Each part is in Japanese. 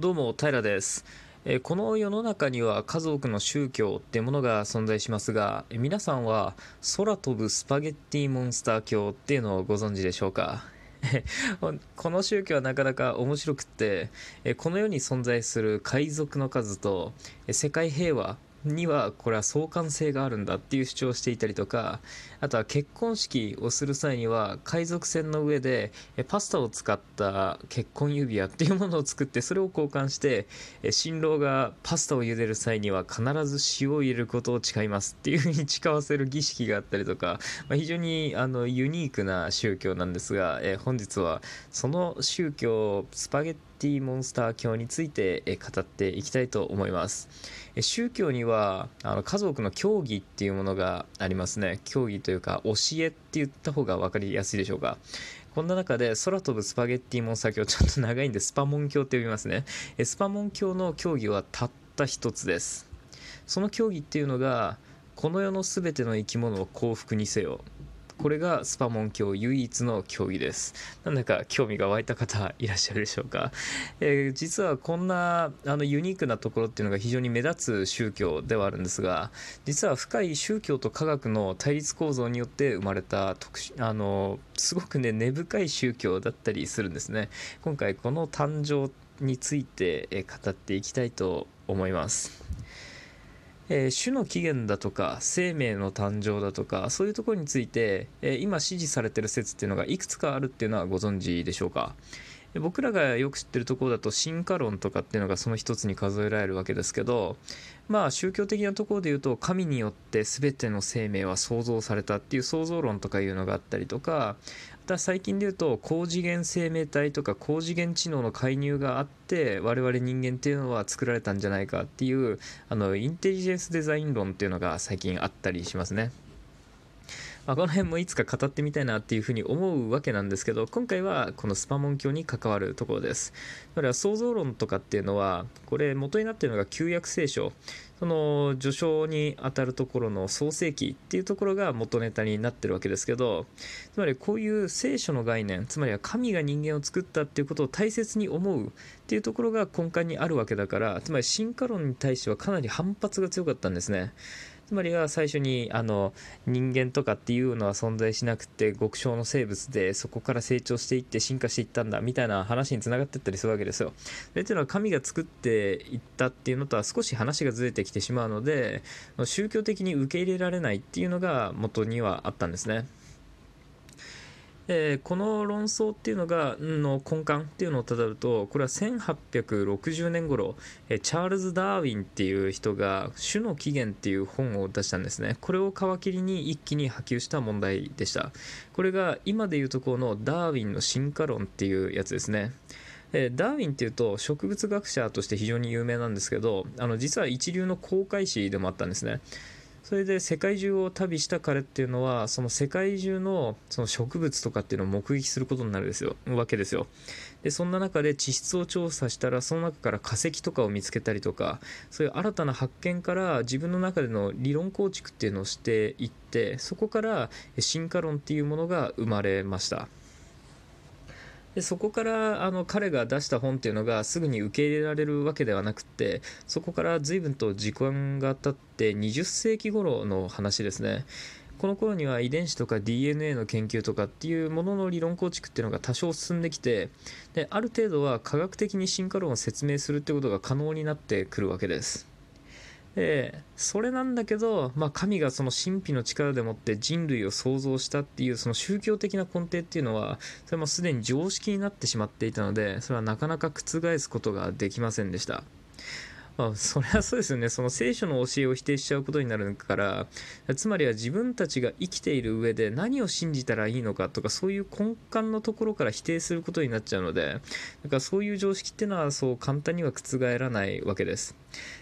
どうも平です、えこの世の中には数多くの宗教ってものが存在しますが皆さんは空飛ぶスパゲッティモンスター教っていうのをご存知でしょうか？この宗教はなかなか面白くってこの世に存在する海賊の数と世界平和にはこれは相関性があるんだっていう主張をしていたりとかあとは結婚式をする際には海賊船の上でパスタを使った結婚指輪っていうものを作ってそれを交換して新郎がパスタを茹でる際には必ず塩を入れることを誓いますっていうふうに誓わせる儀式があったりとか、まあ、非常にあのユニークな宗教なんですがえ本日はその宗教スパゲッティティモンスター教について語っていきたいと思います。宗教にはあの数多くの教義っていうものがありますね。教義というか教えって言った方が分かりやすいでしょうか。こんな中で空飛ぶスパゲッティモンスター教ちょっと長いんでスパモン教って呼びますね。スパモン教の教義はたった一つです。その教義っていうのがこの世の全ての生き物を幸福にせよ。これがスパモン教唯一の教義です。なんだか興味が湧いた方いらっしゃるでしょうか、えー実はこんなあのユニークなところっていうのが非常に目立つ宗教ではあるんですが実は深い宗教と科学の対立構造によって生まれた特あのすごくね根深い宗教だったりするんですね。今回この誕生について語っていきたいと思います。えー種の起源だとか生命の誕生だとかそういうところについて、えー今支持されてる説っていうのがいくつかあるっていうのはご存知でしょうか？僕らがよく知ってるところだと進化論とかっていうのがその一つに数えられるわけですけどまあ宗教的なところで言うと神によって全ての生命は創造されたっていう創造論とかいうのがあったりとかまた最近で言うと高次元生命体とか高次元知能の介入があって我々人間っていうのは作られたんじゃないかっていうあのインテリジェンスデザイン論っていうのが最近あったりしますね。まあ、この辺もいつか語ってみたいなっていうふうに思うわけなんですけど今回はこのスパモン教に関わるところです。だから創造論とかっていうのはこれ元になっているのが旧約聖書。その序章にあたるところの創世記っていうところが元ネタになってるわけですけどつまりこういう聖書の概念つまりは神が人間を作ったっていうことを大切に思うっていうところが根幹にあるわけだからつまり進化論に対してはかなり反発が強かったんですね。つまりは最初にあの人間とかっていうのは存在しなくて極小の生物でそこから成長していって進化していったんだみたいな話につながっていったりするわけですよ。それっていうのは神が作っていったっていうのとは少し話がずれてきてしまうので宗教的に受け入れられないっていうのが元にはあったんですね。えーこの論争っていうのがの根幹っていうのをたどるとこれは1860年頃えーチャールズ・ダーウィンっていう人が「種の起源」っていう本を出したんですね。これを皮切りに一気に波及した問題でした。これが今でいうところのダーウィンの進化論っていうやつですね。ダーウィンっていうと植物学者として非常に有名なんですけどあの実は一流の航海士でもあったんですね。それで世界中を旅した彼っていうのはその世界中のその植物とかっていうのを目撃することになるですよ。わけですよ。でそんな中で地質を調査したらその中から化石とかを見つけたりとかそういう新たな発見から自分の中での理論構築っていうのをしていってそこから進化論っていうものが生まれました。でそこからあの彼が出した本っていうのがすぐに受け入れられるわけではなくてそこから随分と時間が経って20世紀頃の話ですね。この頃には遺伝子とか DNA の研究とかっていうものの理論構築っていうのが多少進んできてである程度は科学的に進化論を説明するってことが可能になってくるわけです。でそれなんだけど、まあ、神がその神秘の力でもって人類を創造したっていうその宗教的な根底っていうのはそれもすでに常識になってしまっていたのでそれはなかなか覆すことができませんでした。まあ、それはそうですよね。その聖書の教えを否定しちゃうことになるからつまりは自分たちが生きている上で何を信じたらいいのかとかそういう根幹のところから否定することになっちゃうのでだからそういう常識っていうのはそう簡単には覆らないわけです。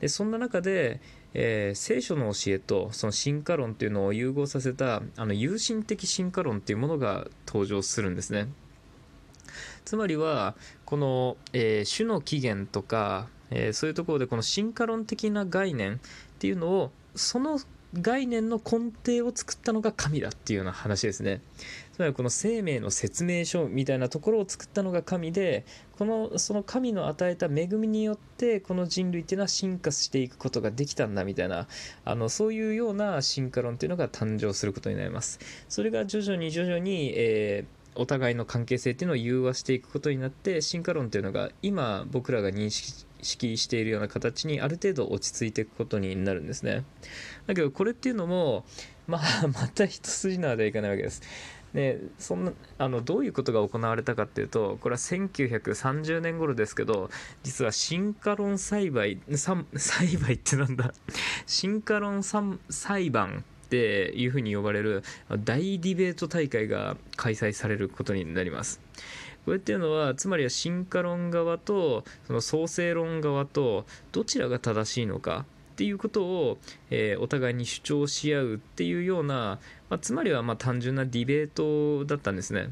でそんな中で、えー聖書の教えとその進化論っていうのを融合させたあの有心的進化論っていうものが登場するんですね。つまりはこの、えー種の起源とか、えーそういうところでこの進化論的な概念っていうのをその概念の根底を作ったのが神だっていうような話ですね。つまりこの生命の説明書みたいなところを作ったのが神でこのその神の与えた恵みによってこの人類っていうのは進化していくことができたんだみたいなあのそういうような進化論っていうのが誕生することになります。それが徐々に徐々に、えーお互いの関係性っていうのを融和していくことになって進化論っていうのが今僕らが認識しているような形にある程度落ち着いていくことになるんですね。だけどこれっていうのもまあ また一筋縄ではいかないわけです。でそんなあのどういうことが行われたかっていうとこれは1930年頃ですけど実は進化論栽培栽培ってなんだ？進化論裁判っていうふうに呼ばれる大ディベート大会が開催されることになりますこれっていうのはつまりは進化論側とその創生論側とどちらが正しいのかっていうことを、えー、お互いに主張し合うっていうような、まあ、つまりはま単純なディベートだったんですね。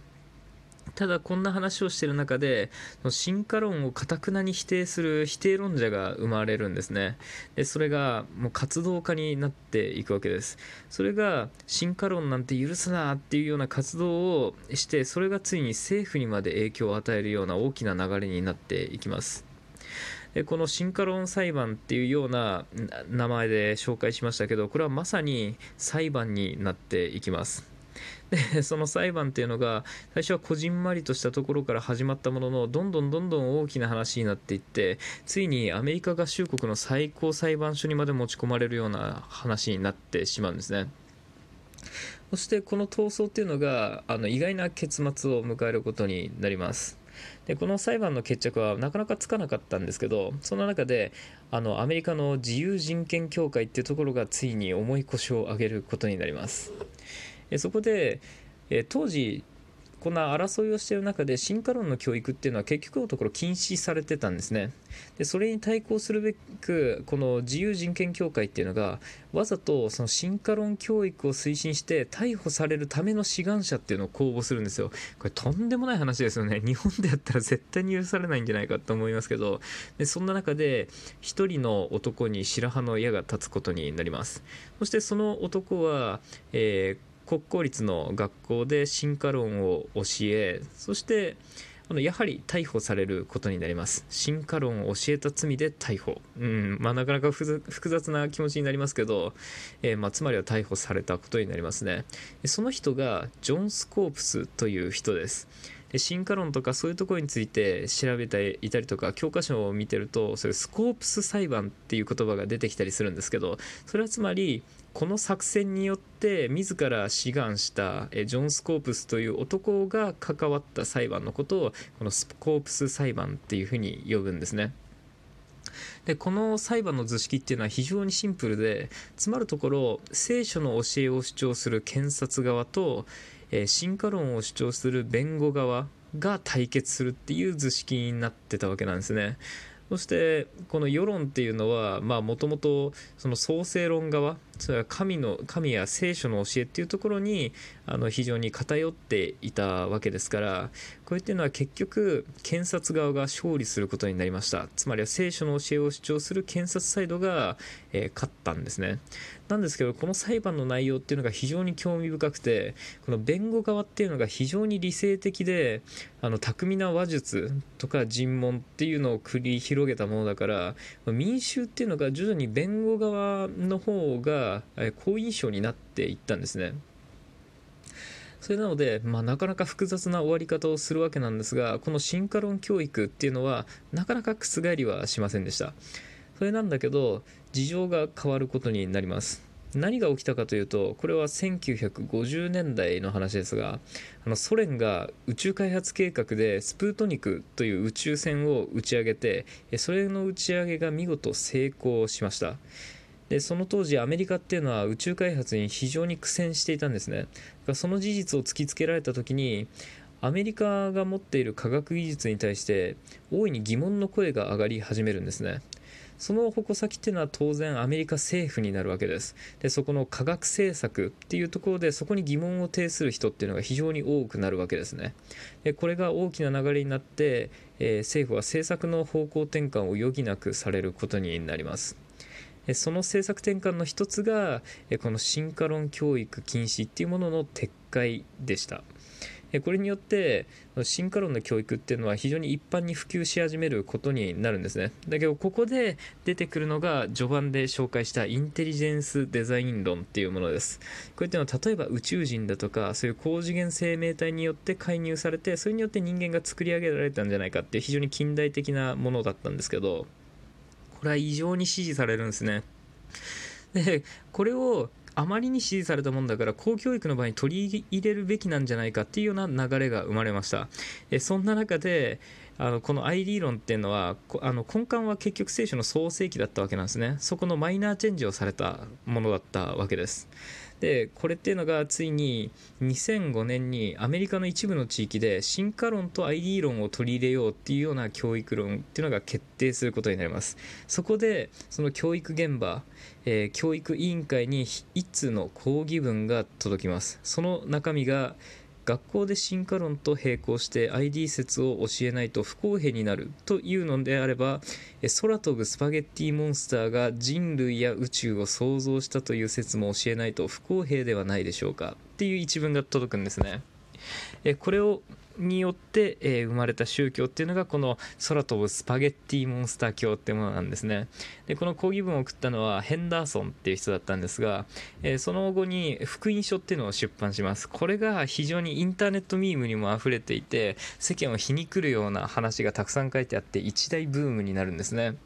ただこんな話をしてる中で進化論をかたくなに否定する否定論者が生まれるんですね。でそれがもう活動家になっていくわけです。それが進化論なんて許すなっていうような活動をしてそれがついに政府にまで影響を与えるような大きな流れになっていきます。でこの進化論裁判っていうような名前で紹介しましたけどこれはまさに裁判になっていきます。でその裁判っていうのが最初はこじんまりとしたところから始まったもののどんどんどんどん大きな話になっていってついにアメリカ合衆国の最高裁判所にまで持ち込まれるような話になってしまうんですね。そしてこの闘争っていうのがあの意外な結末を迎えることになります。でこの裁判の決着はなかなかつかなかったんですけどその中であのアメリカの自由人権協会っていうところがついに重い腰を上げることになります。そこで、え当時こんな争いをしている中で進化論の教育っていうのは結局のところ禁止されてたんですね。でそれに対抗するべくこの自由人権協会っていうのがわざとその進化論教育を推進して逮捕されるための志願者っていうのを公募するんですよ。これとんでもない話ですよね。日本でやったら絶対に許されないんじゃないかと思いますけど。でそんな中で1人の男に白羽の矢が立つことになります。そしてその男は、えー国公立の学校で進化論を教えそしてあのやはり逮捕されることになります。進化論を教えた罪で逮捕、うん。まあ、なかなか複雑な気持ちになりますけど、えー、まあ、つまりは逮捕されたことになりますね。その人がジョン・スコープスという人です。進化論とかそういうところについて調べていたりとか教科書を見てるとそれスコープス裁判っていう言葉が出てきたりするんですけどそれはつまりこの作戦によって自ら志願したジョン・スコープスという男が関わった裁判のことをこのスコープス裁判っていうふうに呼ぶんですね。でこの裁判の図式っていうのは非常にシンプルでつまるところ聖書の教えを主張する検察側と、え、進化論を主張する弁護側が対決するっていう図式になってたわけなんですね。そしてこの世論っていうのはもともとその創生論側それは神の神や聖書の教えっていうところにあの非常に偏っていたわけですからこれっていうのは結局検察側が勝利することになりました。つまりは聖書の教えを主張する検察サイドが、えー、勝ったんですね。なんですけどこの裁判の内容っていうのが非常に興味深くてこの弁護側っていうのが非常に理性的であの巧みな話術とか尋問っていうのを繰り広げたものだから民衆っていうのが徐々に弁護側の方が好印象になっていったんですね。それなので、まあ、なかなか複雑な終わり方をするわけなんですがこの進化論教育っていうのはなかなか覆りはしませんでした。それなんだけど事情が変わることになります。何が起きたかというとこれは1950年代の話ですがあのソ連が宇宙開発計画でスプートニクという宇宙船を打ち上げてそれの打ち上げが見事成功しました。でその当時アメリカっていうのは宇宙開発に非常に苦戦していたんですね。その事実を突きつけられた時にアメリカが持っている科学技術に対して大いに疑問の声が上がり始めるんですね。その矛先っていうのは当然アメリカ政府になるわけです。でそこの科学政策っていうところでそこに疑問を呈する人っていうのが非常に多くなるわけですね。でこれが大きな流れになって、えー、政府は政策の方向転換を余儀なくされることになります。その政策転換の一つがこの進化論教育禁止っていうものの撤回でした。これによって進化論の教育っていうのは非常に一般に普及し始めることになるんですね。だけどここで出てくるのが序盤で紹介したインテリジェンスデザイン論っていうものです。こういったのは例えば宇宙人だとかそういう高次元生命体によって介入されてそれによって人間が作り上げられたんじゃないかっていう非常に近代的なものだったんですけどこれは異常に支持されるんですね。でこれをあまりに支持されたもんだから公教育の場合に取り入れるべきなんじゃないかっていうような流れが生まれました。えそんな中であのこの ID 論っていうのはあの根幹は結局聖書の創世記だったわけなんですね。そこのマイナーチェンジをされたものだったわけです。でこれっていうのがついに2005年にアメリカの一部の地域で進化論と ID 論を取り入れようっていうような教育論っていうのが決定することになります。そこでその教育現場、えー、教育委員会に一通の抗議文が届きます。その中身が学校で進化論と並行して ID 説を教えないと不公平になる。というのであれば空飛ぶスパゲッティモンスターが人類や宇宙を創造したという説も教えないと不公平ではないでしょうか。っていう一文が届くんですね。これをによって、えー、生まれた宗教っていうのがこの空飛ぶスパゲッティモンスター教ってものなんですね。でこの講義文を送ったのはヘンダーソンっていう人だったんですが、えー、その後に福音書っていうのを出版します。これが非常にインターネットミームにも溢れていて世間を皮肉るような話がたくさん書いてあって一大ブームになるんですね、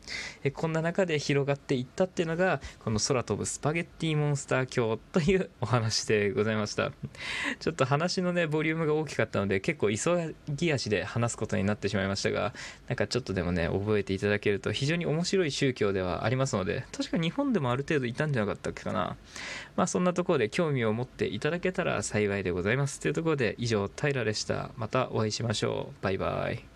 えー、こんな中で広がっていったっていうのがこの空飛ぶスパゲッティモンスター教というお話でございました。ちょっと話のねボリュームが大きかったので結構急ぎ足で話すことになってしまいましたがなんかちょっとでもね覚えていただけると非常に面白い宗教ではありますので確か日本でもある程度いたんじゃなかったっけかな。まあそんなところで興味を持っていただけたら幸いでございます。というところで以上平でした。またお会いしましょう。バイバイ。